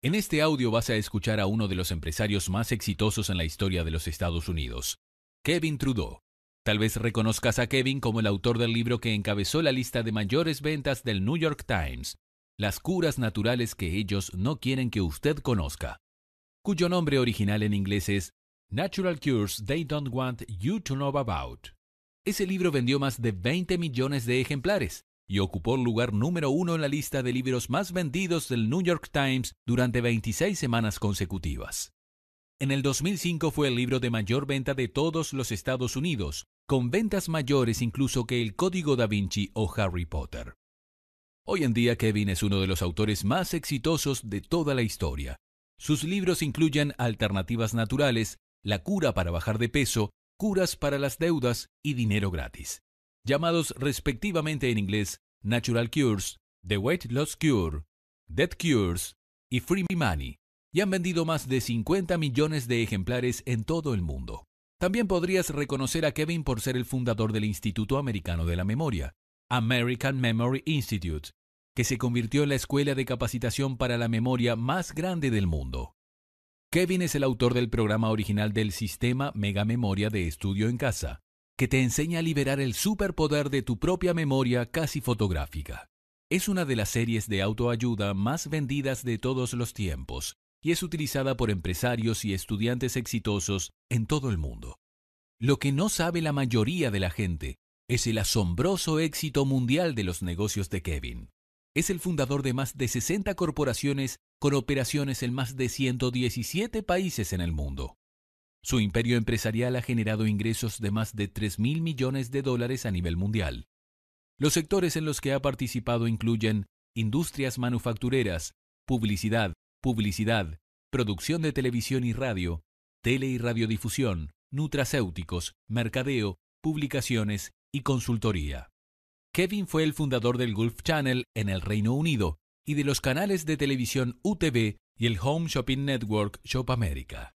En este audio vas a escuchar a uno de los empresarios más exitosos en la historia de los Estados Unidos, Kevin Trudeau. Tal vez reconozcas a Kevin como el autor del libro que encabezó la lista de mayores ventas del New York Times, Las curas naturales que ellos no quieren que usted conozca, cuyo nombre original en inglés es Natural Cures They Don't Want You to Know About. Ese libro vendió más de 20 millones de ejemplares y ocupó el lugar número uno en la lista de libros más vendidos del New York Times durante 26 semanas consecutivas. En el 2005 fue el libro de mayor venta de todos los Estados Unidos, con ventas mayores incluso que El Código da Vinci o Harry Potter. Hoy en día Kevin es uno de los autores más exitosos de toda la historia. Sus libros incluyen Alternativas Naturales, La cura para bajar de peso, Curas para las deudas y Dinero gratis llamados respectivamente en inglés Natural Cures, The Weight Loss Cure, Dead Cures y Free Money, y han vendido más de 50 millones de ejemplares en todo el mundo. También podrías reconocer a Kevin por ser el fundador del Instituto Americano de la Memoria, American Memory Institute, que se convirtió en la escuela de capacitación para la memoria más grande del mundo. Kevin es el autor del programa original del sistema Mega Memoria de Estudio en Casa, que te enseña a liberar el superpoder de tu propia memoria casi fotográfica. Es una de las series de autoayuda más vendidas de todos los tiempos y es utilizada por empresarios y estudiantes exitosos en todo el mundo. Lo que no sabe la mayoría de la gente es el asombroso éxito mundial de los negocios de Kevin. Es el fundador de más de 60 corporaciones con operaciones en más de 117 países en el mundo. Su imperio empresarial ha generado ingresos de más de 3 mil millones de dólares a nivel mundial. Los sectores en los que ha participado incluyen industrias manufactureras, publicidad, publicidad, producción de televisión y radio, tele y radiodifusión, nutracéuticos, mercadeo, publicaciones y consultoría. Kevin fue el fundador del Gulf Channel en el Reino Unido y de los canales de televisión UTV y el Home Shopping Network Shop America.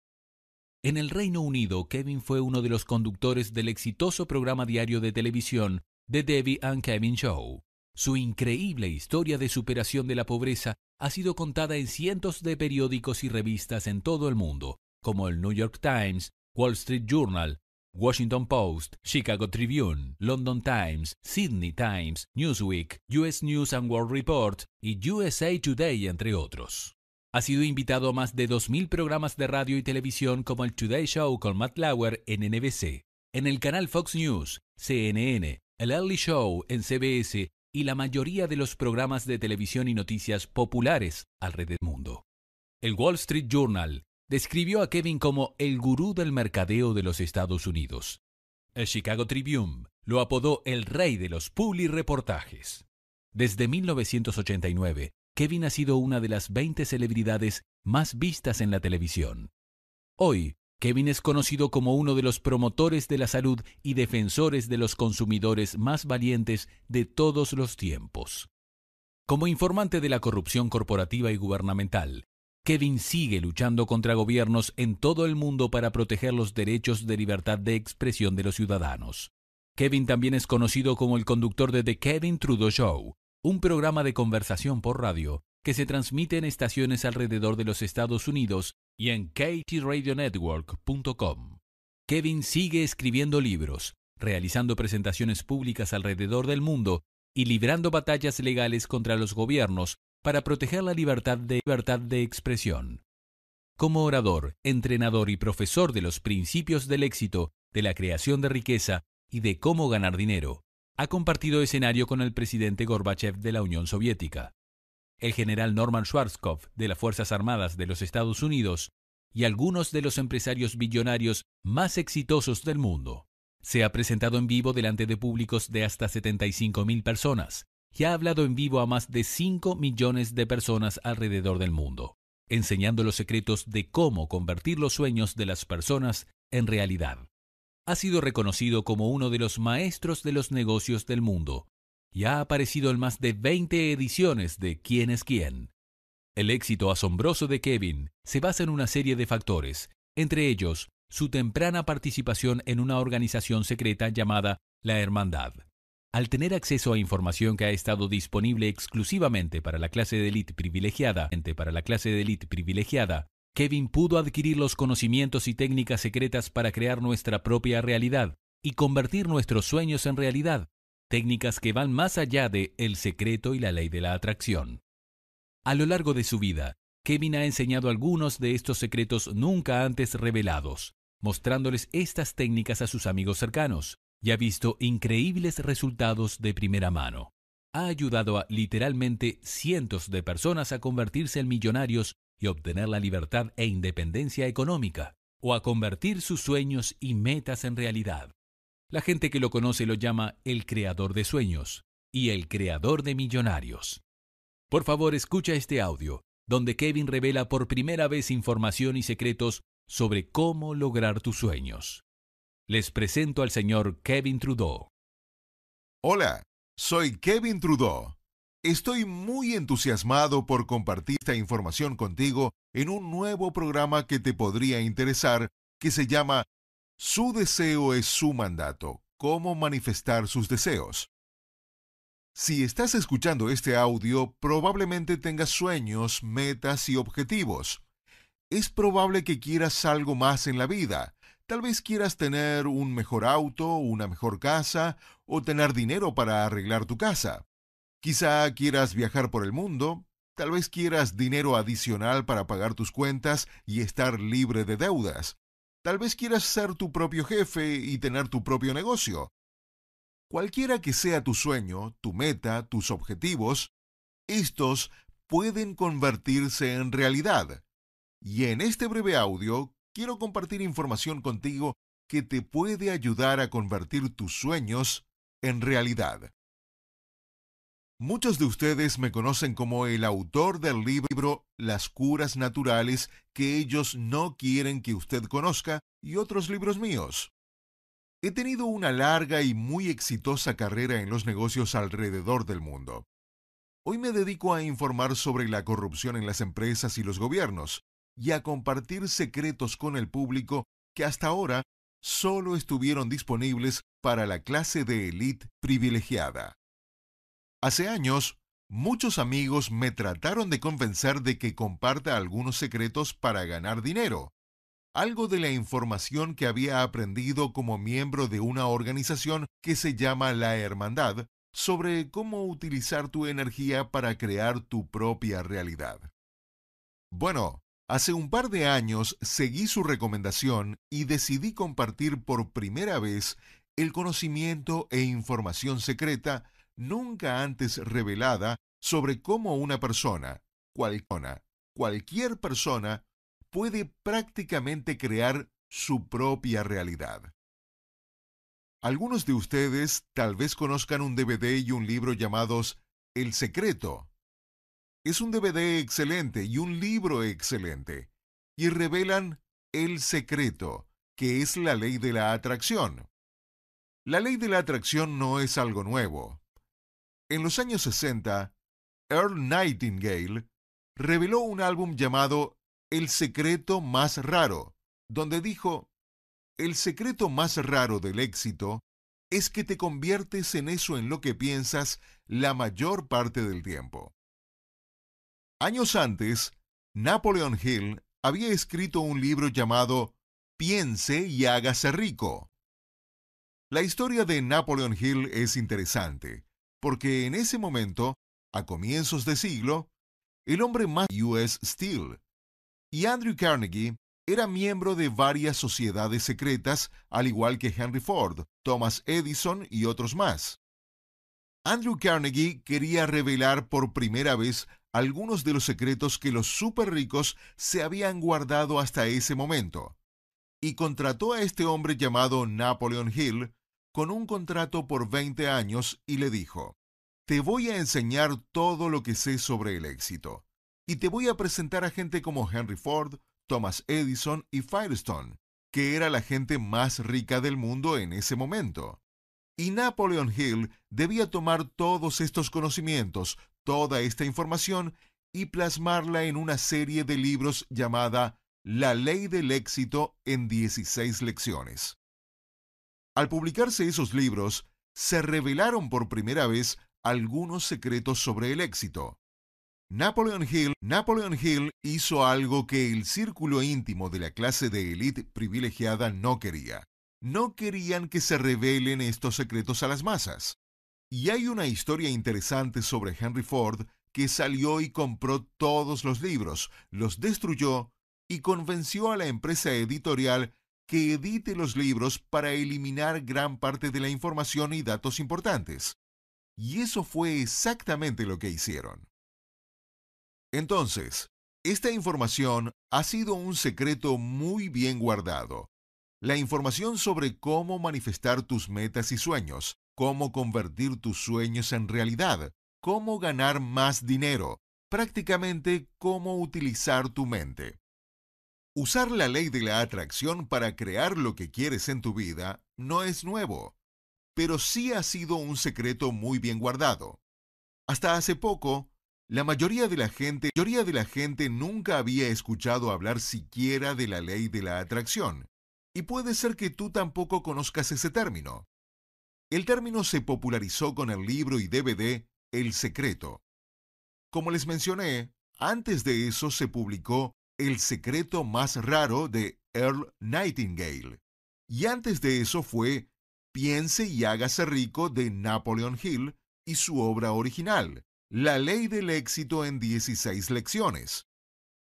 En el Reino Unido, Kevin fue uno de los conductores del exitoso programa diario de televisión The Debbie and Kevin Show. Su increíble historia de superación de la pobreza ha sido contada en cientos de periódicos y revistas en todo el mundo, como el New York Times, Wall Street Journal, Washington Post, Chicago Tribune, London Times, Sydney Times, Newsweek, US News and World Report y USA Today, entre otros. Ha sido invitado a más de 2.000 programas de radio y televisión como el Today Show con Matt Lauer en NBC, en el canal Fox News, CNN, el Early Show en CBS y la mayoría de los programas de televisión y noticias populares alrededor del mundo. El Wall Street Journal describió a Kevin como el gurú del mercadeo de los Estados Unidos. El Chicago Tribune lo apodó el rey de los publi reportajes. Desde 1989, Kevin ha sido una de las 20 celebridades más vistas en la televisión. Hoy, Kevin es conocido como uno de los promotores de la salud y defensores de los consumidores más valientes de todos los tiempos. Como informante de la corrupción corporativa y gubernamental, Kevin sigue luchando contra gobiernos en todo el mundo para proteger los derechos de libertad de expresión de los ciudadanos. Kevin también es conocido como el conductor de The Kevin Trudeau Show, un programa de conversación por radio que se transmite en estaciones alrededor de los Estados Unidos y en ktradionetwork.com. Kevin sigue escribiendo libros, realizando presentaciones públicas alrededor del mundo y librando batallas legales contra los gobiernos para proteger la libertad de, libertad de expresión. Como orador, entrenador y profesor de los principios del éxito, de la creación de riqueza y de cómo ganar dinero, ha compartido escenario con el presidente Gorbachev de la Unión Soviética, el general Norman Schwarzkopf de las Fuerzas Armadas de los Estados Unidos y algunos de los empresarios billonarios más exitosos del mundo. Se ha presentado en vivo delante de públicos de hasta 75.000 personas y ha hablado en vivo a más de 5 millones de personas alrededor del mundo, enseñando los secretos de cómo convertir los sueños de las personas en realidad ha sido reconocido como uno de los maestros de los negocios del mundo y ha aparecido en más de 20 ediciones de Quién es quién. El éxito asombroso de Kevin se basa en una serie de factores, entre ellos su temprana participación en una organización secreta llamada la Hermandad. Al tener acceso a información que ha estado disponible exclusivamente para la clase de élite privilegiada, para la clase de élite privilegiada, Kevin pudo adquirir los conocimientos y técnicas secretas para crear nuestra propia realidad y convertir nuestros sueños en realidad, técnicas que van más allá de el secreto y la ley de la atracción. A lo largo de su vida, Kevin ha enseñado algunos de estos secretos nunca antes revelados, mostrándoles estas técnicas a sus amigos cercanos, y ha visto increíbles resultados de primera mano. Ha ayudado a literalmente cientos de personas a convertirse en millonarios y obtener la libertad e independencia económica, o a convertir sus sueños y metas en realidad. La gente que lo conoce lo llama el creador de sueños y el creador de millonarios. Por favor, escucha este audio, donde Kevin revela por primera vez información y secretos sobre cómo lograr tus sueños. Les presento al señor Kevin Trudeau. Hola, soy Kevin Trudeau. Estoy muy entusiasmado por compartir esta información contigo en un nuevo programa que te podría interesar que se llama Su deseo es su mandato, cómo manifestar sus deseos. Si estás escuchando este audio, probablemente tengas sueños, metas y objetivos. Es probable que quieras algo más en la vida. Tal vez quieras tener un mejor auto, una mejor casa o tener dinero para arreglar tu casa. Quizá quieras viajar por el mundo, tal vez quieras dinero adicional para pagar tus cuentas y estar libre de deudas. Tal vez quieras ser tu propio jefe y tener tu propio negocio. Cualquiera que sea tu sueño, tu meta, tus objetivos, estos pueden convertirse en realidad. Y en este breve audio quiero compartir información contigo que te puede ayudar a convertir tus sueños en realidad. Muchos de ustedes me conocen como el autor del libro Las curas naturales que ellos no quieren que usted conozca y otros libros míos. He tenido una larga y muy exitosa carrera en los negocios alrededor del mundo. Hoy me dedico a informar sobre la corrupción en las empresas y los gobiernos y a compartir secretos con el público que hasta ahora solo estuvieron disponibles para la clase de élite privilegiada. Hace años, muchos amigos me trataron de convencer de que comparta algunos secretos para ganar dinero, algo de la información que había aprendido como miembro de una organización que se llama la Hermandad, sobre cómo utilizar tu energía para crear tu propia realidad. Bueno, hace un par de años seguí su recomendación y decidí compartir por primera vez el conocimiento e información secreta nunca antes revelada sobre cómo una persona, cualquier persona, puede prácticamente crear su propia realidad. Algunos de ustedes tal vez conozcan un DVD y un libro llamados El Secreto. Es un DVD excelente y un libro excelente, y revelan el secreto, que es la ley de la atracción. La ley de la atracción no es algo nuevo. En los años 60, Earl Nightingale reveló un álbum llamado El secreto más raro, donde dijo, El secreto más raro del éxito es que te conviertes en eso en lo que piensas la mayor parte del tiempo. Años antes, Napoleon Hill había escrito un libro llamado Piense y hágase rico. La historia de Napoleon Hill es interesante porque en ese momento, a comienzos de siglo, el hombre más US Steel y Andrew Carnegie era miembro de varias sociedades secretas, al igual que Henry Ford, Thomas Edison y otros más. Andrew Carnegie quería revelar por primera vez algunos de los secretos que los super ricos se habían guardado hasta ese momento, y contrató a este hombre llamado Napoleon Hill con un contrato por 20 años y le dijo, te voy a enseñar todo lo que sé sobre el éxito, y te voy a presentar a gente como Henry Ford, Thomas Edison y Firestone, que era la gente más rica del mundo en ese momento. Y Napoleon Hill debía tomar todos estos conocimientos, toda esta información, y plasmarla en una serie de libros llamada La ley del éxito en 16 lecciones. Al publicarse esos libros, se revelaron por primera vez algunos secretos sobre el éxito. Napoleon Hill, Napoleon Hill hizo algo que el círculo íntimo de la clase de élite privilegiada no quería. No querían que se revelen estos secretos a las masas. Y hay una historia interesante sobre Henry Ford que salió y compró todos los libros, los destruyó y convenció a la empresa editorial que edite los libros para eliminar gran parte de la información y datos importantes. Y eso fue exactamente lo que hicieron. Entonces, esta información ha sido un secreto muy bien guardado. La información sobre cómo manifestar tus metas y sueños, cómo convertir tus sueños en realidad, cómo ganar más dinero, prácticamente cómo utilizar tu mente. Usar la ley de la atracción para crear lo que quieres en tu vida no es nuevo, pero sí ha sido un secreto muy bien guardado. Hasta hace poco, la mayoría de la gente, mayoría de la gente nunca había escuchado hablar siquiera de la ley de la atracción, y puede ser que tú tampoco conozcas ese término. El término se popularizó con el libro y DVD El Secreto. Como les mencioné, antes de eso se publicó el secreto más raro de Earl Nightingale. Y antes de eso fue Piense y hágase rico de Napoleon Hill y su obra original, La ley del éxito en 16 lecciones.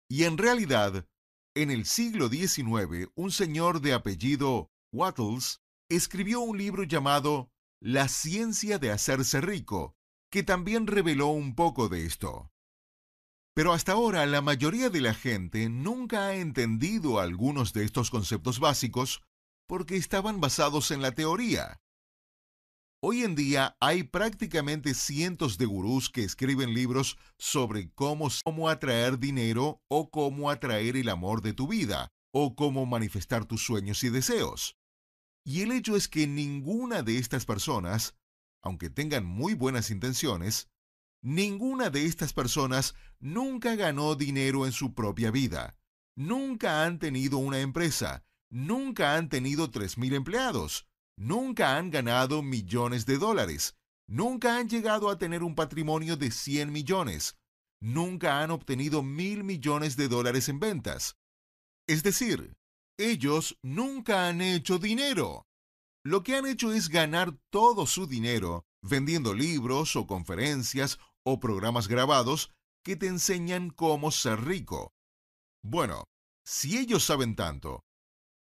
Y en realidad, en el siglo XIX, un señor de apellido Wattles escribió un libro llamado La ciencia de hacerse rico, que también reveló un poco de esto. Pero hasta ahora la mayoría de la gente nunca ha entendido algunos de estos conceptos básicos porque estaban basados en la teoría. Hoy en día hay prácticamente cientos de gurús que escriben libros sobre cómo, cómo atraer dinero o cómo atraer el amor de tu vida o cómo manifestar tus sueños y deseos. Y el hecho es que ninguna de estas personas, aunque tengan muy buenas intenciones, Ninguna de estas personas nunca ganó dinero en su propia vida. Nunca han tenido una empresa. Nunca han tenido 3.000 empleados. Nunca han ganado millones de dólares. Nunca han llegado a tener un patrimonio de 100 millones. Nunca han obtenido mil millones de dólares en ventas. Es decir, ellos nunca han hecho dinero. Lo que han hecho es ganar todo su dinero vendiendo libros o conferencias o programas grabados que te enseñan cómo ser rico. Bueno, si ellos saben tanto,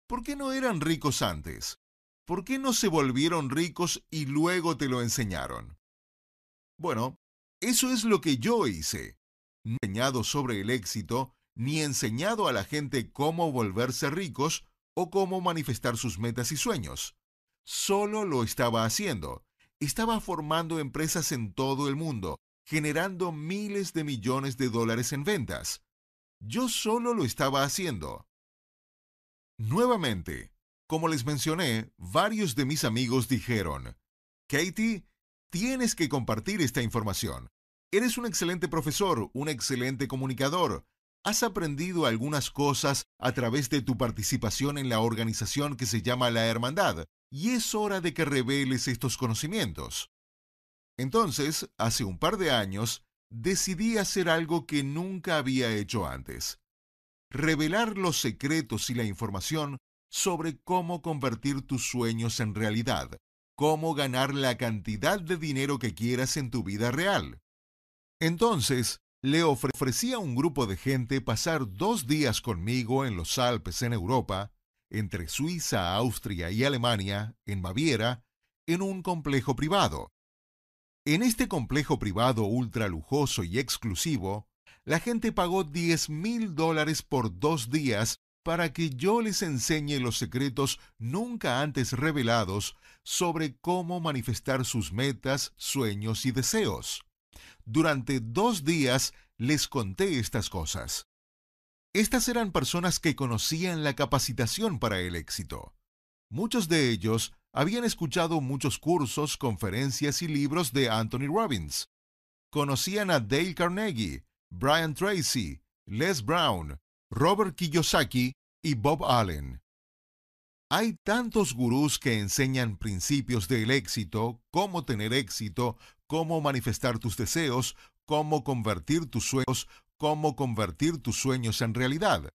¿por qué no eran ricos antes? ¿Por qué no se volvieron ricos y luego te lo enseñaron? Bueno, eso es lo que yo hice. No enseñado sobre el éxito, ni enseñado a la gente cómo volverse ricos o cómo manifestar sus metas y sueños. Solo lo estaba haciendo. Estaba formando empresas en todo el mundo, generando miles de millones de dólares en ventas. Yo solo lo estaba haciendo. Nuevamente, como les mencioné, varios de mis amigos dijeron, Katie, tienes que compartir esta información. Eres un excelente profesor, un excelente comunicador. Has aprendido algunas cosas a través de tu participación en la organización que se llama la Hermandad, y es hora de que reveles estos conocimientos. Entonces, hace un par de años, decidí hacer algo que nunca había hecho antes. Revelar los secretos y la información sobre cómo convertir tus sueños en realidad, cómo ganar la cantidad de dinero que quieras en tu vida real. Entonces, le ofrecí a un grupo de gente pasar dos días conmigo en los Alpes en Europa, entre Suiza, Austria y Alemania, en Baviera, en un complejo privado. En este complejo privado ultra lujoso y exclusivo, la gente pagó 10 mil dólares por dos días para que yo les enseñe los secretos nunca antes revelados sobre cómo manifestar sus metas, sueños y deseos. Durante dos días les conté estas cosas. Estas eran personas que conocían la capacitación para el éxito. Muchos de ellos habían escuchado muchos cursos, conferencias y libros de Anthony Robbins. Conocían a Dale Carnegie, Brian Tracy, Les Brown, Robert Kiyosaki y Bob Allen. Hay tantos gurús que enseñan principios del éxito, cómo tener éxito, cómo manifestar tus deseos, cómo convertir tus sueños, cómo convertir tus sueños en realidad.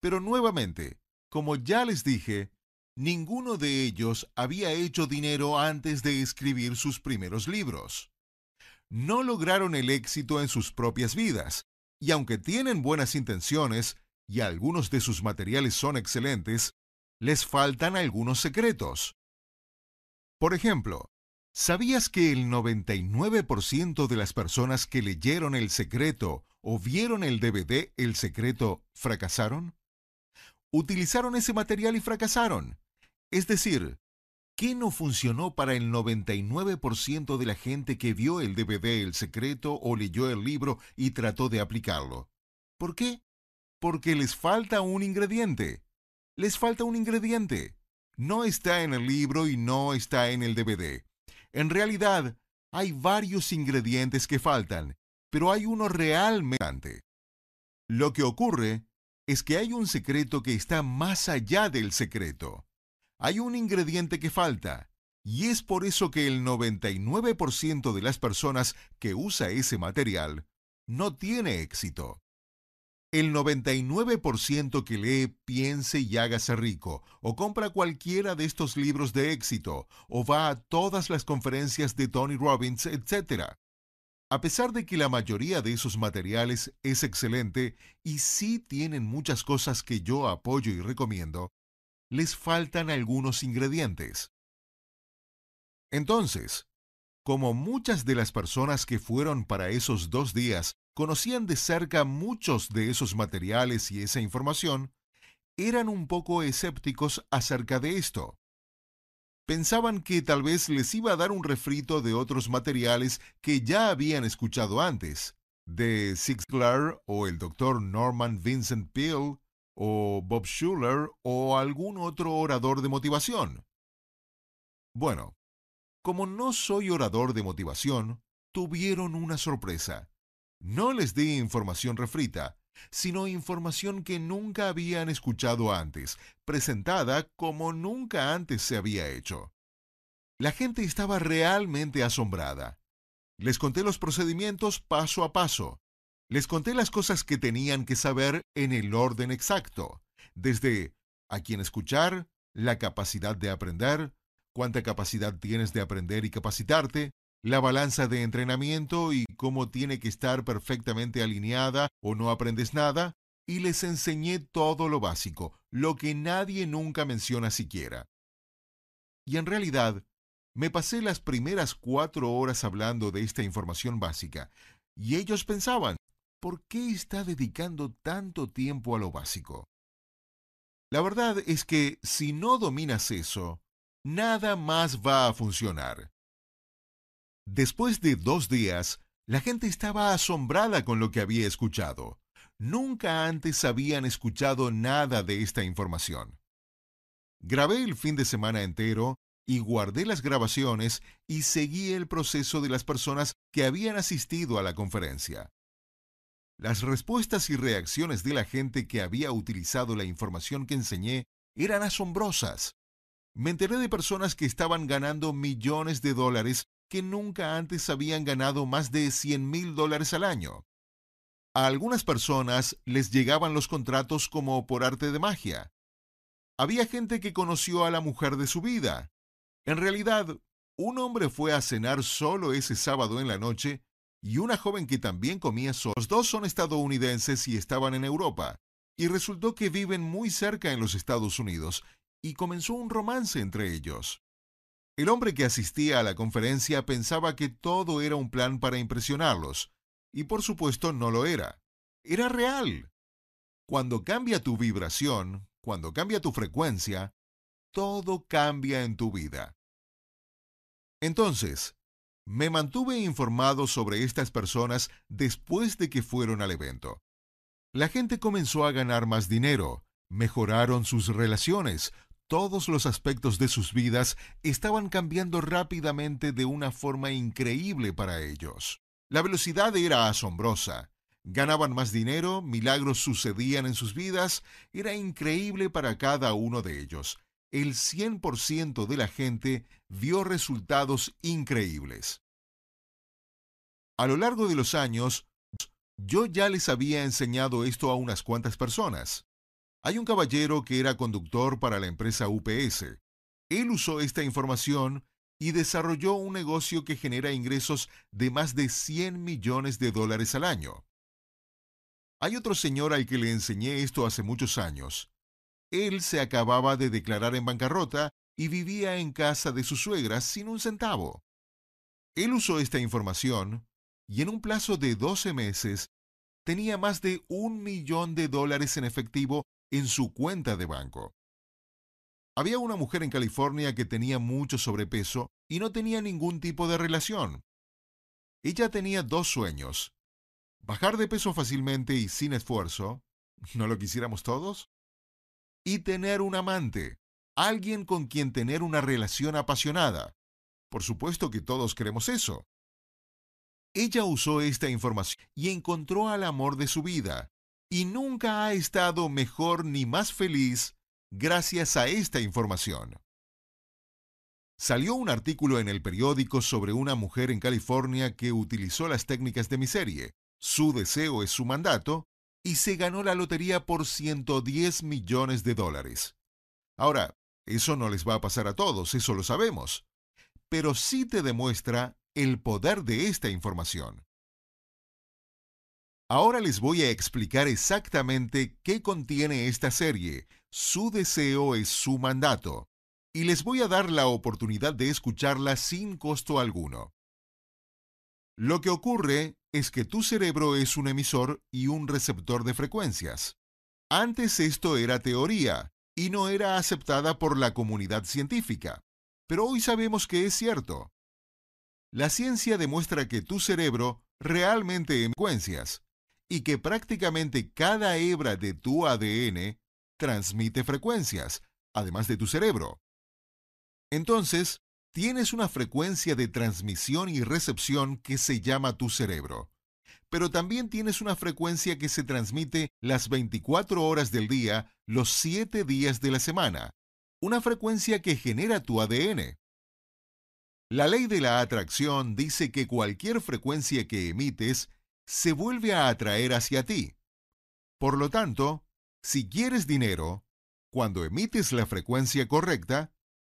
Pero nuevamente, como ya les dije, ninguno de ellos había hecho dinero antes de escribir sus primeros libros. No lograron el éxito en sus propias vidas, y aunque tienen buenas intenciones, y algunos de sus materiales son excelentes, les faltan algunos secretos. Por ejemplo, ¿sabías que el 99% de las personas que leyeron El Secreto o vieron el DVD El Secreto fracasaron? Utilizaron ese material y fracasaron. Es decir, ¿qué no funcionó para el 99% de la gente que vio el DVD El Secreto o leyó el libro y trató de aplicarlo? ¿Por qué? Porque les falta un ingrediente les falta un ingrediente. No está en el libro y no está en el DVD. En realidad, hay varios ingredientes que faltan, pero hay uno realmente. Lo que ocurre es que hay un secreto que está más allá del secreto. Hay un ingrediente que falta, y es por eso que el 99% de las personas que usa ese material no tiene éxito. El 99% que lee piense y hágase rico, o compra cualquiera de estos libros de éxito, o va a todas las conferencias de Tony Robbins, etc. A pesar de que la mayoría de esos materiales es excelente y sí tienen muchas cosas que yo apoyo y recomiendo, les faltan algunos ingredientes. Entonces, como muchas de las personas que fueron para esos dos días conocían de cerca muchos de esos materiales y esa información, eran un poco escépticos acerca de esto. Pensaban que tal vez les iba a dar un refrito de otros materiales que ya habían escuchado antes, de Ziglar o el Dr. Norman Vincent Peale o Bob Schuller o algún otro orador de motivación. Bueno, como no soy orador de motivación, tuvieron una sorpresa. No les di información refrita, sino información que nunca habían escuchado antes, presentada como nunca antes se había hecho. La gente estaba realmente asombrada. Les conté los procedimientos paso a paso. Les conté las cosas que tenían que saber en el orden exacto, desde a quién escuchar, la capacidad de aprender, cuánta capacidad tienes de aprender y capacitarte, la balanza de entrenamiento y cómo tiene que estar perfectamente alineada o no aprendes nada, y les enseñé todo lo básico, lo que nadie nunca menciona siquiera. Y en realidad, me pasé las primeras cuatro horas hablando de esta información básica, y ellos pensaban, ¿por qué está dedicando tanto tiempo a lo básico? La verdad es que si no dominas eso, nada más va a funcionar. Después de dos días, la gente estaba asombrada con lo que había escuchado. Nunca antes habían escuchado nada de esta información. Grabé el fin de semana entero y guardé las grabaciones y seguí el proceso de las personas que habían asistido a la conferencia. Las respuestas y reacciones de la gente que había utilizado la información que enseñé eran asombrosas. Me enteré de personas que estaban ganando millones de dólares que nunca antes habían ganado más de 100 mil dólares al año. A algunas personas les llegaban los contratos como por arte de magia. Había gente que conoció a la mujer de su vida. En realidad, un hombre fue a cenar solo ese sábado en la noche y una joven que también comía solo. Los dos son estadounidenses y estaban en Europa. Y resultó que viven muy cerca en los Estados Unidos y comenzó un romance entre ellos. El hombre que asistía a la conferencia pensaba que todo era un plan para impresionarlos, y por supuesto no lo era. Era real. Cuando cambia tu vibración, cuando cambia tu frecuencia, todo cambia en tu vida. Entonces, me mantuve informado sobre estas personas después de que fueron al evento. La gente comenzó a ganar más dinero, mejoraron sus relaciones, todos los aspectos de sus vidas estaban cambiando rápidamente de una forma increíble para ellos. La velocidad era asombrosa. Ganaban más dinero, milagros sucedían en sus vidas, era increíble para cada uno de ellos. El 100% de la gente vio resultados increíbles. A lo largo de los años, yo ya les había enseñado esto a unas cuantas personas. Hay un caballero que era conductor para la empresa UPS. Él usó esta información y desarrolló un negocio que genera ingresos de más de 100 millones de dólares al año. Hay otro señor al que le enseñé esto hace muchos años. Él se acababa de declarar en bancarrota y vivía en casa de su suegra sin un centavo. Él usó esta información y en un plazo de 12 meses tenía más de un millón de dólares en efectivo en su cuenta de banco. Había una mujer en California que tenía mucho sobrepeso y no tenía ningún tipo de relación. Ella tenía dos sueños. Bajar de peso fácilmente y sin esfuerzo. ¿No lo quisiéramos todos? Y tener un amante, alguien con quien tener una relación apasionada. Por supuesto que todos queremos eso. Ella usó esta información y encontró al amor de su vida, y nunca ha estado mejor ni más feliz gracias a esta información. Salió un artículo en el periódico sobre una mujer en California que utilizó las técnicas de mi serie, su deseo es su mandato, y se ganó la lotería por 110 millones de dólares. Ahora, eso no les va a pasar a todos, eso lo sabemos, pero sí te demuestra el poder de esta información. Ahora les voy a explicar exactamente qué contiene esta serie. Su deseo es su mandato. Y les voy a dar la oportunidad de escucharla sin costo alguno. Lo que ocurre es que tu cerebro es un emisor y un receptor de frecuencias. Antes esto era teoría y no era aceptada por la comunidad científica, pero hoy sabemos que es cierto. La ciencia demuestra que tu cerebro realmente emite frecuencias y que prácticamente cada hebra de tu ADN transmite frecuencias, además de tu cerebro. Entonces, tienes una frecuencia de transmisión y recepción que se llama tu cerebro. Pero también tienes una frecuencia que se transmite las 24 horas del día, los 7 días de la semana. Una frecuencia que genera tu ADN. La ley de la atracción dice que cualquier frecuencia que emites se vuelve a atraer hacia ti. Por lo tanto, si quieres dinero, cuando emites la frecuencia correcta,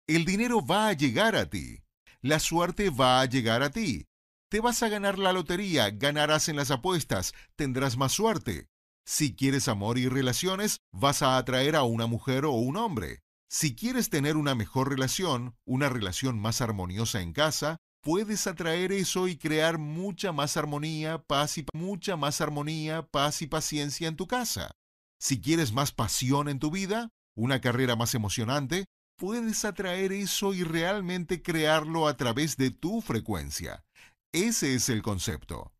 el dinero va a llegar a ti. La suerte va a llegar a ti. Te vas a ganar la lotería, ganarás en las apuestas, tendrás más suerte. Si quieres amor y relaciones, vas a atraer a una mujer o un hombre. Si quieres tener una mejor relación, una relación más armoniosa en casa, puedes atraer eso y crear mucha más armonía, paz y mucha más armonía, paz y paciencia en tu casa. Si quieres más pasión en tu vida, una carrera más emocionante, puedes atraer eso y realmente crearlo a través de tu frecuencia. Ese es el concepto.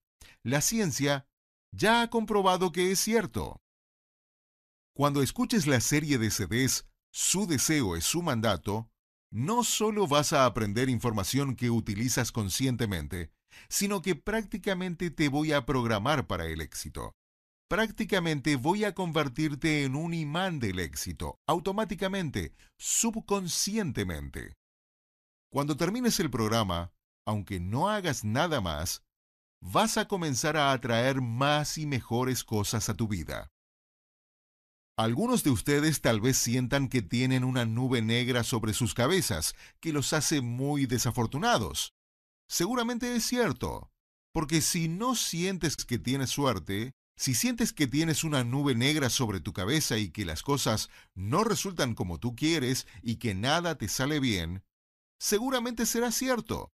La ciencia ya ha comprobado que es cierto. Cuando escuches la serie de CDs su deseo es su mandato, no solo vas a aprender información que utilizas conscientemente, sino que prácticamente te voy a programar para el éxito. Prácticamente voy a convertirte en un imán del éxito, automáticamente, subconscientemente. Cuando termines el programa, aunque no hagas nada más, vas a comenzar a atraer más y mejores cosas a tu vida. Algunos de ustedes tal vez sientan que tienen una nube negra sobre sus cabezas, que los hace muy desafortunados. Seguramente es cierto, porque si no sientes que tienes suerte, si sientes que tienes una nube negra sobre tu cabeza y que las cosas no resultan como tú quieres y que nada te sale bien, seguramente será cierto.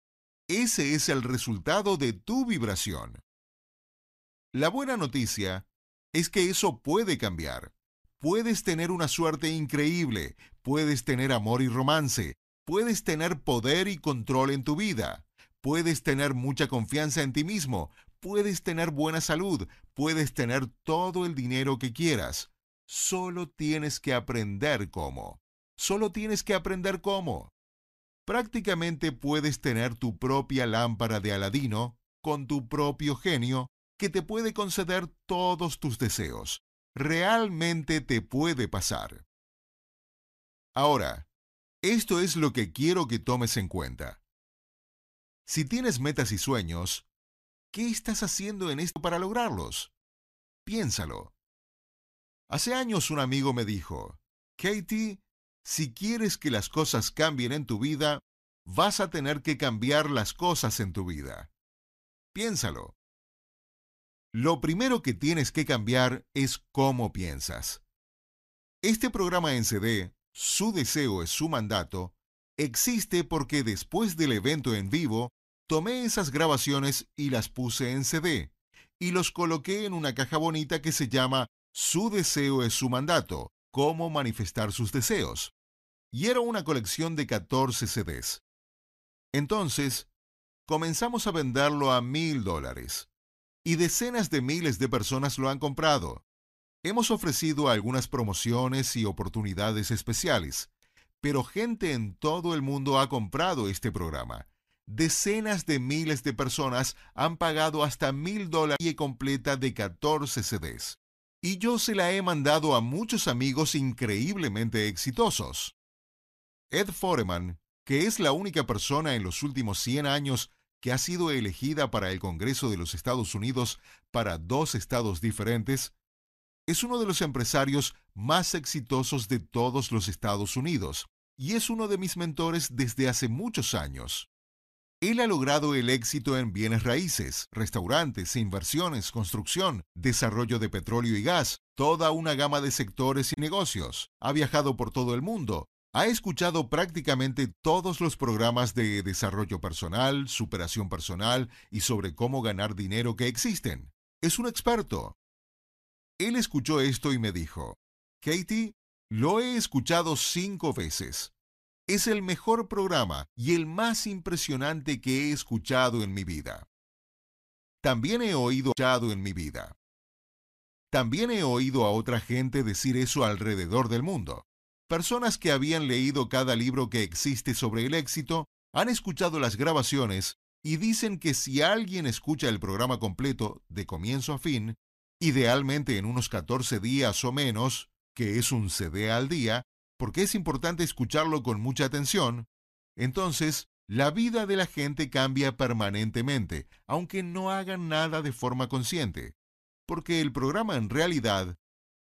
Ese es el resultado de tu vibración. La buena noticia es que eso puede cambiar. Puedes tener una suerte increíble, puedes tener amor y romance, puedes tener poder y control en tu vida, puedes tener mucha confianza en ti mismo, puedes tener buena salud, puedes tener todo el dinero que quieras. Solo tienes que aprender cómo. Solo tienes que aprender cómo. Prácticamente puedes tener tu propia lámpara de Aladino con tu propio genio que te puede conceder todos tus deseos realmente te puede pasar. Ahora, Esto es lo que quiero que tomes en cuenta. Si tienes metas y sueños, ¿qué estás haciendo en esto para lograrlos? Piénsalo. Hace años un amigo me dijo, Katie, si quieres que las cosas cambien en tu vida, vas a tener que cambiar las cosas en tu vida. Piénsalo. Lo primero que tienes que cambiar es cómo piensas. Este programa en CD, Su deseo es su mandato, existe porque después del evento en vivo, tomé esas grabaciones y las puse en CD, y los coloqué en una caja bonita que se llama Su deseo es su mandato, cómo manifestar sus deseos. Y era una colección de 14 CDs. Entonces, comenzamos a venderlo a mil dólares. Y decenas de miles de personas lo han comprado. Hemos ofrecido algunas promociones y oportunidades especiales, pero gente en todo el mundo ha comprado este programa. Decenas de miles de personas han pagado hasta mil dólares y completa de 14 CDs. Y yo se la he mandado a muchos amigos increíblemente exitosos. Ed Foreman, que es la única persona en los últimos 100 años que ha sido elegida para el Congreso de los Estados Unidos para dos estados diferentes, es uno de los empresarios más exitosos de todos los Estados Unidos y es uno de mis mentores desde hace muchos años. Él ha logrado el éxito en bienes raíces, restaurantes, inversiones, construcción, desarrollo de petróleo y gas, toda una gama de sectores y negocios. Ha viajado por todo el mundo. Ha escuchado prácticamente todos los programas de desarrollo personal, superación personal y sobre cómo ganar dinero que existen. Es un experto. Él escuchó esto y me dijo, Katie, lo he escuchado cinco veces. Es el mejor programa y el más impresionante que he escuchado en mi vida. También he oído en mi vida. También he oído a otra gente decir eso alrededor del mundo. Personas que habían leído cada libro que existe sobre el éxito, han escuchado las grabaciones y dicen que si alguien escucha el programa completo, de comienzo a fin, idealmente en unos 14 días o menos, que es un CD al día, porque es importante escucharlo con mucha atención, entonces la vida de la gente cambia permanentemente, aunque no hagan nada de forma consciente, porque el programa en realidad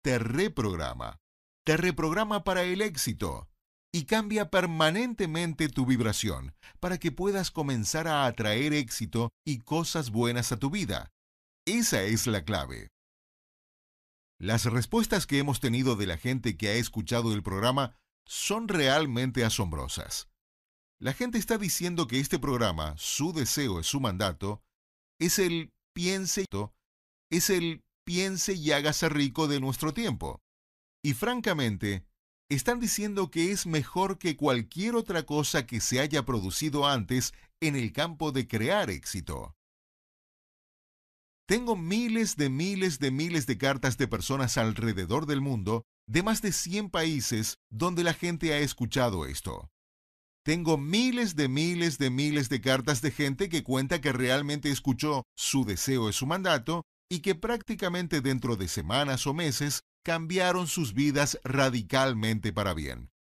te reprograma, te reprograma para el éxito y cambia permanentemente tu vibración para que puedas comenzar a atraer éxito y cosas buenas a tu vida. Esa es la clave. Las respuestas que hemos tenido de la gente que ha escuchado el programa son realmente asombrosas. La gente está diciendo que este programa, su deseo es su mandato, es el piense, es el piense y hágase rico de nuestro tiempo. Y francamente, están diciendo que es mejor que cualquier otra cosa que se haya producido antes en el campo de crear éxito. Tengo miles de miles de miles de cartas de personas alrededor del mundo, de más de 100 países, donde la gente ha escuchado esto. Tengo miles de miles de miles de cartas de gente que cuenta que realmente escuchó su deseo es su mandato y que prácticamente dentro de semanas o meses cambiaron sus vidas radicalmente para bien.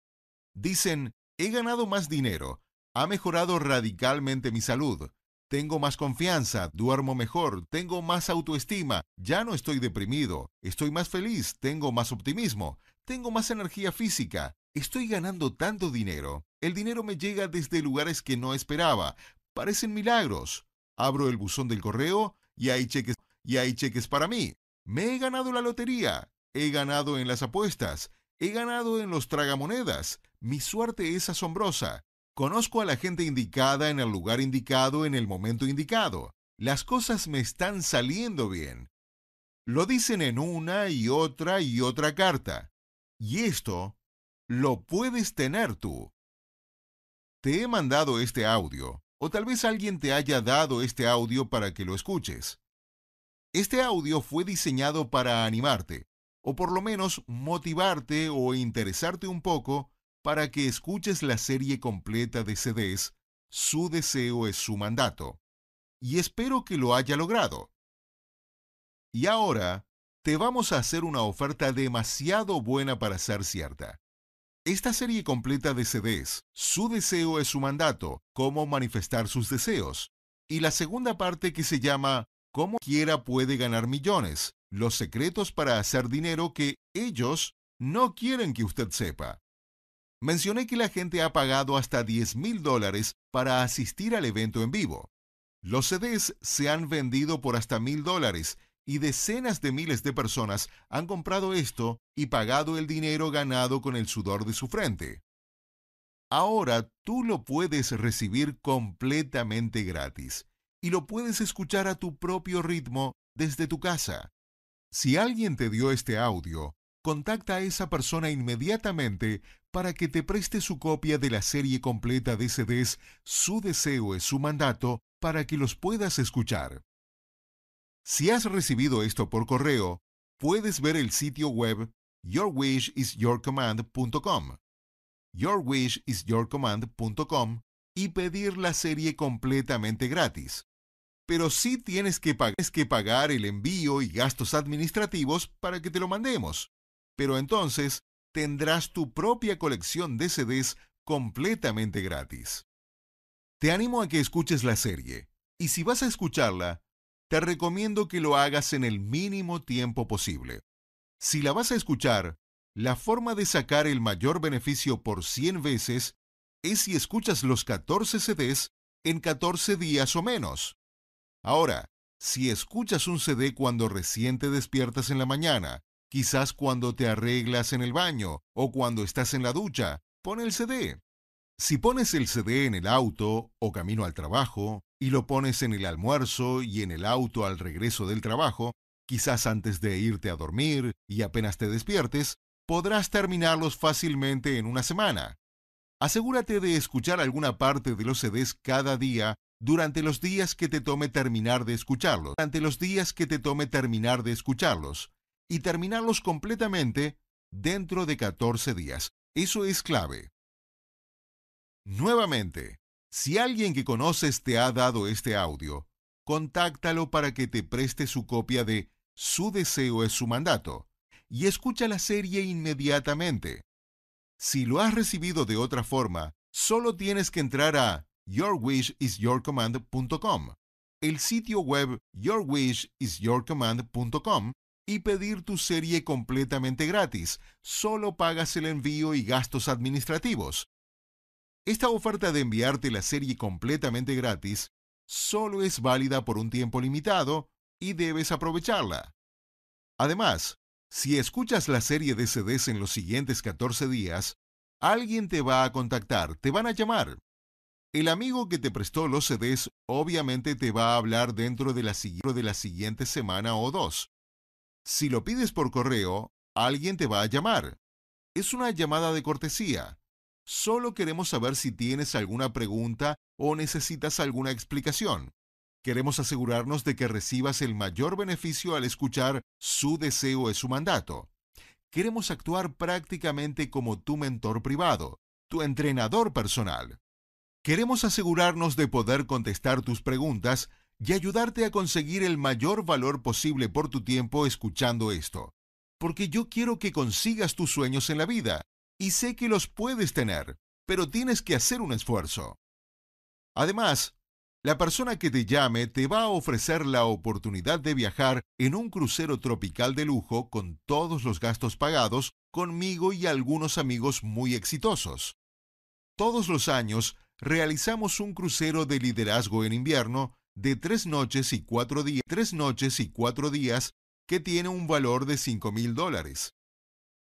Dicen, he ganado más dinero, ha mejorado radicalmente mi salud, tengo más confianza, duermo mejor, tengo más autoestima, ya no estoy deprimido, estoy más feliz, tengo más optimismo, tengo más energía física, estoy ganando tanto dinero. El dinero me llega desde lugares que no esperaba. Parecen milagros. Abro el buzón del correo y hay cheques y hay cheques para mí. Me he ganado la lotería. He ganado en las apuestas. He ganado en los tragamonedas. Mi suerte es asombrosa. Conozco a la gente indicada en el lugar indicado en el momento indicado. Las cosas me están saliendo bien. Lo dicen en una y otra y otra carta. Y esto lo puedes tener tú. Te he mandado este audio, o tal vez alguien te haya dado este audio para que lo escuches. Este audio fue diseñado para animarte, o por lo menos motivarte o interesarte un poco para que escuches la serie completa de CDs, Su deseo es su mandato. Y espero que lo haya logrado. Y ahora, te vamos a hacer una oferta demasiado buena para ser cierta. Esta serie completa de CDs, Su deseo es su mandato, cómo manifestar sus deseos. Y la segunda parte que se llama Cómo quiera puede ganar millones, los secretos para hacer dinero que ellos no quieren que usted sepa. Mencioné que la gente ha pagado hasta 10 mil dólares para asistir al evento en vivo. Los CDs se han vendido por hasta mil dólares y decenas de miles de personas han comprado esto y pagado el dinero ganado con el sudor de su frente. Ahora tú lo puedes recibir completamente gratis y lo puedes escuchar a tu propio ritmo desde tu casa. Si alguien te dio este audio, contacta a esa persona inmediatamente para que te preste su copia de la serie completa de CDs Su deseo es su mandato para que los puedas escuchar. Si has recibido esto por correo, puedes ver el sitio web yourwishisyourcommand.com yourwishisyourcommand.com y pedir la serie completamente gratis. Pero sí tienes que, que pagar el envío y gastos administrativos para que te lo mandemos. Pero entonces tendrás tu propia colección de CDs completamente gratis. Te animo a que escuches la serie, y si vas a escucharla, te recomiendo que lo hagas en el mínimo tiempo posible. Si la vas a escuchar, la forma de sacar el mayor beneficio por 100 veces es si escuchas los 14 CDs en 14 días o menos. Ahora, si escuchas un CD cuando recién te despiertas en la mañana, quizás cuando te arreglas en el baño o cuando estás en la ducha, pon el CD. Si pones el CD en el auto o camino al trabajo, y lo pones en el almuerzo y en el auto al regreso del trabajo, quizás antes de irte a dormir y apenas te despiertes, podrás terminarlos fácilmente en una semana. Asegúrate de escuchar alguna parte de los CDs cada día durante los días que te tome terminar de escucharlos, durante los días que te tome terminar de escucharlos, y terminarlos completamente dentro de 14 días. Eso es clave. Nuevamente, si alguien que conoces te ha dado este audio, contáctalo para que te preste su copia de Su deseo es su mandato y escucha la serie inmediatamente. Si lo has recibido de otra forma, solo tienes que entrar a yourwishisyourcommand.com, el sitio web yourwishisyourcommand.com y pedir tu serie completamente gratis. Solo pagas el envío y gastos administrativos. Esta oferta de enviarte la serie completamente gratis solo es válida por un tiempo limitado y debes aprovecharla. Además, si escuchas la serie de CDs en los siguientes 14 días, alguien te va a contactar, te van a llamar. El amigo que te prestó los CDs obviamente te va a hablar dentro de la, de la siguiente semana o dos. Si lo pides por correo, alguien te va a llamar. Es una llamada de cortesía. Solo queremos saber si tienes alguna pregunta o necesitas alguna explicación. Queremos asegurarnos de que recibas el mayor beneficio al escuchar su deseo es su mandato. Queremos actuar prácticamente como tu mentor privado, tu entrenador personal. Queremos asegurarnos de poder contestar tus preguntas y ayudarte a conseguir el mayor valor posible por tu tiempo escuchando esto. Porque yo quiero que consigas tus sueños en la vida y sé que los puedes tener, pero tienes que hacer un esfuerzo. Además, la persona que te llame te va a ofrecer la oportunidad de viajar en un crucero tropical de lujo con todos los gastos pagados conmigo y algunos amigos muy exitosos. Todos los años realizamos un crucero de liderazgo en invierno de tres noches y cuatro días, tres noches y cuatro días que tiene un valor de cinco mil dólares.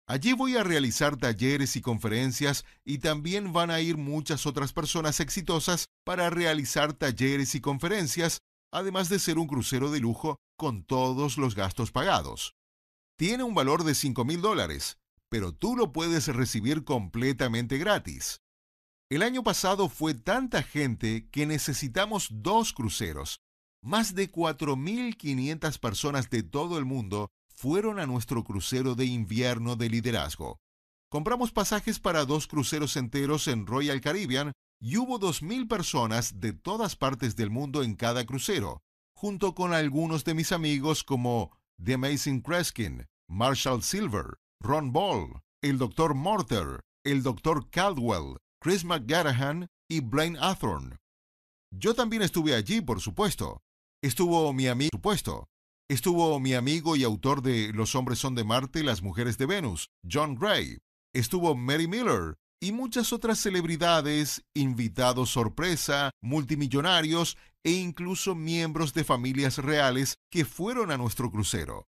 Allí voy a realizar talleres y conferencias y también van a ir muchas otras personas exitosas para realizar talleres y conferencias, además de ser un crucero de lujo con todos los gastos pagados. Tiene un valor de 5 mil dólares, pero tú lo puedes recibir completamente gratis. El año pasado fue tanta gente que necesitamos dos cruceros. Más de 4.500 personas de todo el mundo fueron a nuestro crucero de invierno de liderazgo. Compramos pasajes para dos cruceros enteros en Royal Caribbean y hubo 2.000 personas de todas partes del mundo en cada crucero, junto con algunos de mis amigos como The Amazing Kreskin, Marshall Silver, Ron Ball, el Dr. Morter, el Dr. Caldwell, Chris McGarahan y Blaine Athorn. Yo también estuve allí, por supuesto. Estuvo mi amigo, supuesto. Estuvo mi amigo y autor de Los hombres son de Marte, las mujeres de Venus, John Gray. Estuvo Mary Miller y muchas otras celebridades, invitados sorpresa, multimillonarios e incluso miembros de familias reales que fueron a nuestro crucero.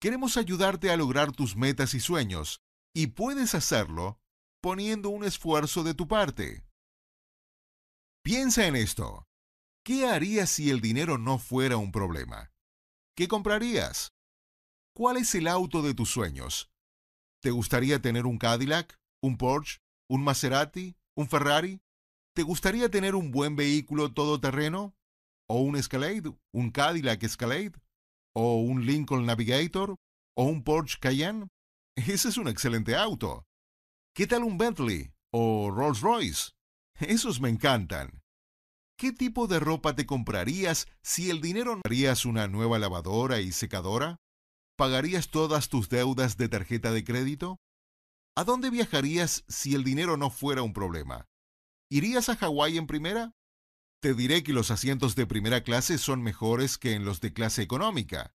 Queremos ayudarte a lograr tus metas y sueños, y puedes hacerlo poniendo un esfuerzo de tu parte. Piensa en esto. ¿Qué harías si el dinero no fuera un problema? ¿Qué comprarías? ¿Cuál es el auto de tus sueños? ¿Te gustaría tener un Cadillac, un Porsche, un Maserati, un Ferrari? ¿Te gustaría tener un buen vehículo todoterreno? ¿O un Escalade, un Cadillac Escalade? ¿O un Lincoln Navigator? ¿O un Porsche Cayenne? Ese es un excelente auto. ¿Qué tal un Bentley o Rolls Royce? Esos me encantan. ¿Qué tipo de ropa te comprarías si el dinero no harías una nueva lavadora y secadora? ¿Pagarías todas tus deudas de tarjeta de crédito? ¿A dónde viajarías si el dinero no fuera un problema? ¿Irías a Hawái en primera? Te diré que los asientos de primera clase son mejores que en los de clase económica.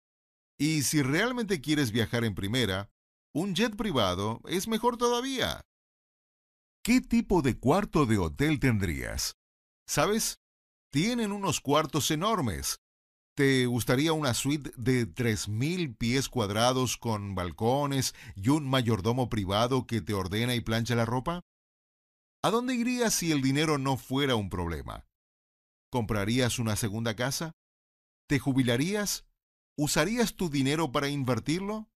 Y si realmente quieres viajar en primera, un jet privado es mejor todavía. ¿Qué tipo de cuarto de hotel tendrías? ¿Sabes? Tienen unos cuartos enormes. ¿Te gustaría una suite de 3.000 pies cuadrados con balcones y un mayordomo privado que te ordena y plancha la ropa? ¿A dónde irías si el dinero no fuera un problema? ¿Comprarías una segunda casa? ¿Te jubilarías? ¿Usarías tu dinero para invertirlo?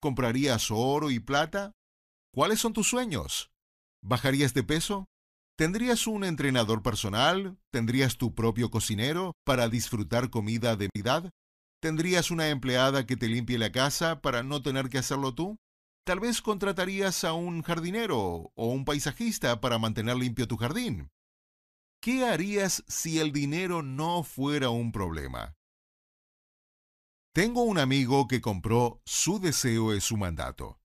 ¿Comprarías oro y plata? ¿Cuáles son tus sueños? ¿Bajarías de peso? ¿Tendrías un entrenador personal? ¿Tendrías tu propio cocinero para disfrutar comida de calidad? ¿Tendrías una empleada que te limpie la casa para no tener que hacerlo tú? Tal vez contratarías a un jardinero o un paisajista para mantener limpio tu jardín. ¿Qué harías si el dinero no fuera un problema? Tengo un amigo que compró Su deseo es su mandato.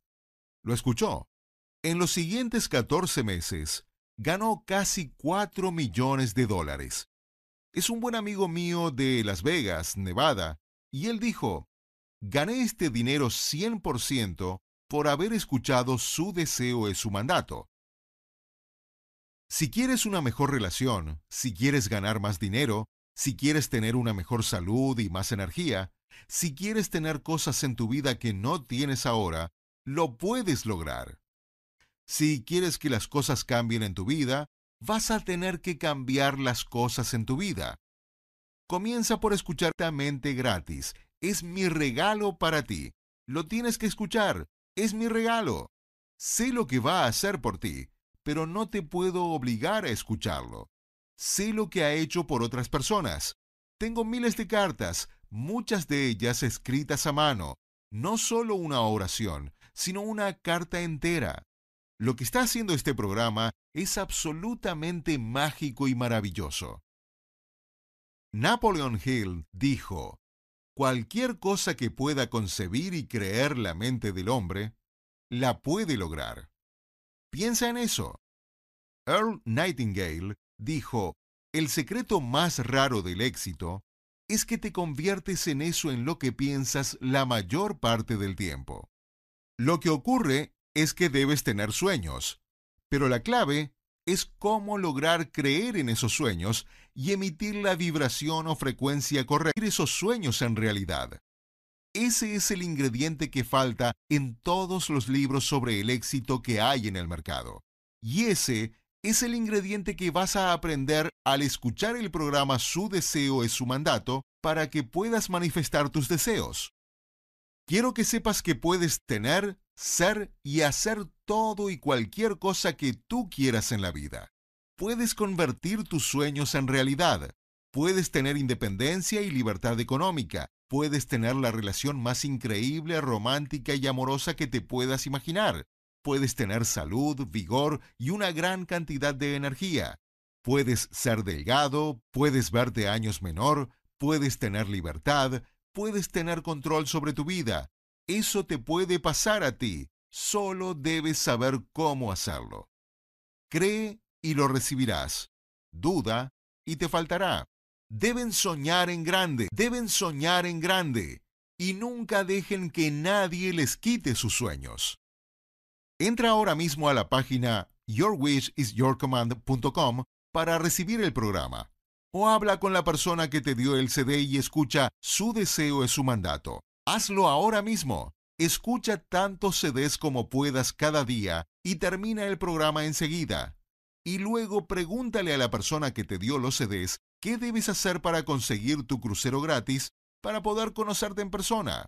Lo escuchó. En los siguientes 14 meses, ganó casi 4 millones de dólares. Es un buen amigo mío de Las Vegas, Nevada, y él dijo, gané este dinero 100% por haber escuchado su deseo es su mandato. Si quieres una mejor relación, si quieres ganar más dinero, si quieres tener una mejor salud y más energía, si quieres tener cosas en tu vida que no tienes ahora, lo puedes lograr. Si quieres que las cosas cambien en tu vida, vas a tener que cambiar las cosas en tu vida. Comienza por escuchar mente gratis. Es mi regalo para ti. Lo tienes que escuchar. Es mi regalo. Sé lo que va a hacer por ti, pero no te puedo obligar a escucharlo. Sé lo que ha hecho por otras personas. Tengo miles de cartas, muchas de ellas escritas a mano. No solo una oración, sino una carta entera. Lo que está haciendo este programa es absolutamente mágico y maravilloso. Napoleon Hill dijo, cualquier cosa que pueda concebir y creer la mente del hombre, la puede lograr. Piensa en eso. Earl Nightingale dijo, el secreto más raro del éxito es que te conviertes en eso en lo que piensas la mayor parte del tiempo. Lo que ocurre es que debes tener sueños, pero la clave es cómo lograr creer en esos sueños y emitir la vibración o frecuencia correcta esos sueños en realidad. Ese es el ingrediente que falta en todos los libros sobre el éxito que hay en el mercado. Y ese es el ingrediente que vas a aprender al escuchar el programa Su deseo es su mandato para que puedas manifestar tus deseos. Quiero que sepas que puedes tener, ser y hacer todo y cualquier cosa que tú quieras en la vida. Puedes convertir tus sueños en realidad. Puedes tener independencia y libertad económica. Puedes tener la relación más increíble, romántica y amorosa que te puedas imaginar. Puedes tener salud, vigor y una gran cantidad de energía. Puedes ser delgado, puedes verte años menor, puedes tener libertad, puedes tener control sobre tu vida. Eso te puede pasar a ti. Solo debes saber cómo hacerlo. Cree y lo recibirás. Duda y te faltará. Deben soñar en grande, deben soñar en grande y nunca dejen que nadie les quite sus sueños. Entra ahora mismo a la página yourwishisyourcommand.com para recibir el programa o habla con la persona que te dio el CD y escucha Su deseo es su mandato. Hazlo ahora mismo. Escucha tantos CDs como puedas cada día y termina el programa enseguida. Y luego pregúntale a la persona que te dio los CDs qué debes hacer para conseguir tu crucero gratis para poder conocerte en persona.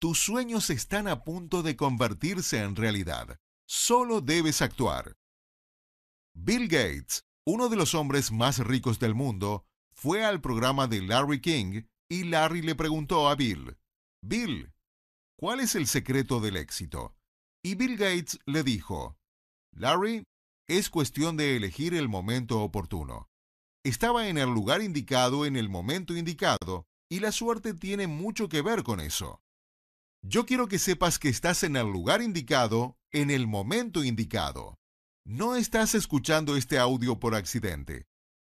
Tus sueños están a punto de convertirse en realidad. Solo debes actuar. Bill Gates uno de los hombres más ricos del mundo, fue al programa de Larry King y Larry le preguntó a Bill, Bill, ¿cuál es el secreto del éxito? Y Bill Gates le dijo, Larry, es cuestión de elegir el momento oportuno. Estaba en el lugar indicado en el momento indicado, y la suerte tiene mucho que ver con eso. Yo quiero que sepas que estás en el lugar indicado, en el momento indicado. No estás escuchando este audio por accidente.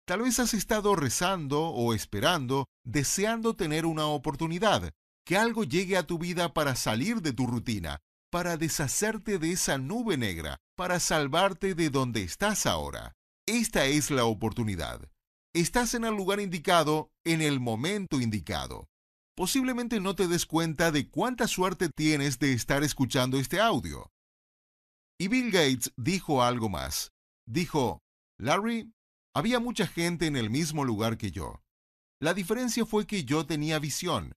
Tal vez has estado rezando o esperando, deseando tener una oportunidad, que algo llegue a tu vida para salir de tu rutina, para deshacerte de esa nube negra, para salvarte de donde estás ahora. Esta es la oportunidad. Estás en el lugar indicado, en el momento indicado. Posiblemente no te des cuenta de cuánta suerte tienes de estar escuchando este audio. Y Bill Gates dijo algo más. Dijo, Larry, había mucha gente en el mismo lugar que yo. La diferencia fue que yo tenía visión.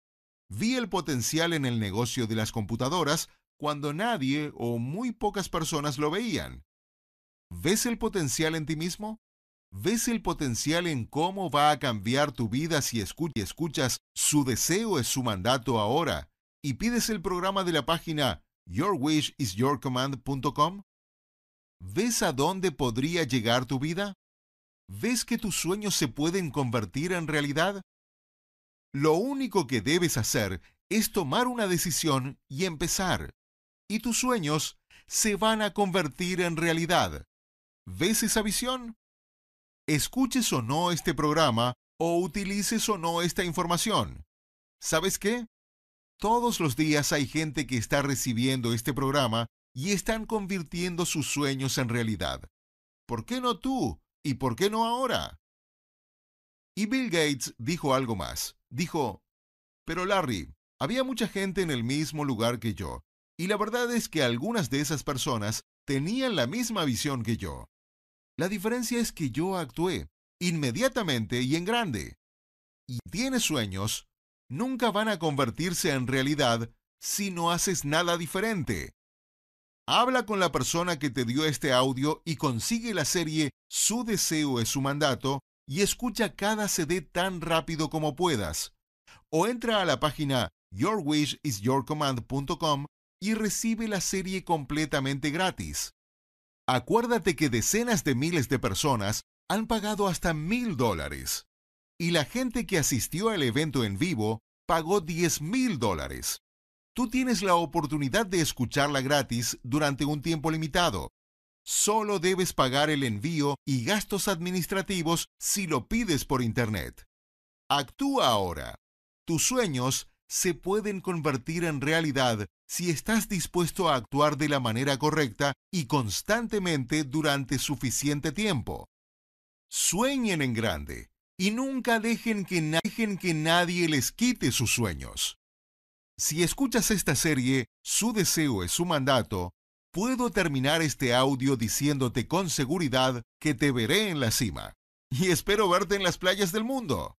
Vi el potencial en el negocio de las computadoras cuando nadie o muy pocas personas lo veían. ¿Ves el potencial en ti mismo? ¿Ves el potencial en cómo va a cambiar tu vida si escuchas su deseo es su mandato ahora y pides el programa de la página yourwishisyourcommand.com? ¿Ves a dónde podría llegar tu vida? ¿Ves que tus sueños se pueden convertir en realidad? Lo único que debes hacer es tomar una decisión y empezar. Y tus sueños se van a convertir en realidad. ¿Ves esa visión? Escuches o no este programa o utilices o no esta información. ¿Sabes qué? Todos los días hay gente que está recibiendo este programa y están convirtiendo sus sueños en realidad. ¿Por qué no tú? ¿Y por qué no ahora? Y Bill Gates dijo algo más. Dijo, pero Larry, había mucha gente en el mismo lugar que yo, y la verdad es que algunas de esas personas tenían la misma visión que yo. La diferencia es que yo actué inmediatamente y en grande. Y tienes sueños nunca van a convertirse en realidad si no haces nada diferente. Habla con la persona que te dio este audio y consigue la serie Su deseo es su mandato y escucha cada CD tan rápido como puedas. O entra a la página yourwishisyourcommand.com y recibe la serie completamente gratis. Acuérdate que decenas de miles de personas han pagado hasta mil dólares y la gente que asistió al evento en vivo pagó 10 mil dólares. Tú tienes la oportunidad de escucharla gratis durante un tiempo limitado. Solo debes pagar el envío y gastos administrativos si lo pides por Internet. Actúa ahora. Tus sueños se pueden convertir en realidad si estás dispuesto a actuar de la manera correcta y constantemente durante suficiente tiempo. Sueñen en grande y nunca dejen que, dejen que nadie les quite sus sueños. Si escuchas esta serie, su deseo es su mandato, puedo terminar este audio diciéndote con seguridad que te veré en la cima. Y espero verte en las playas del mundo.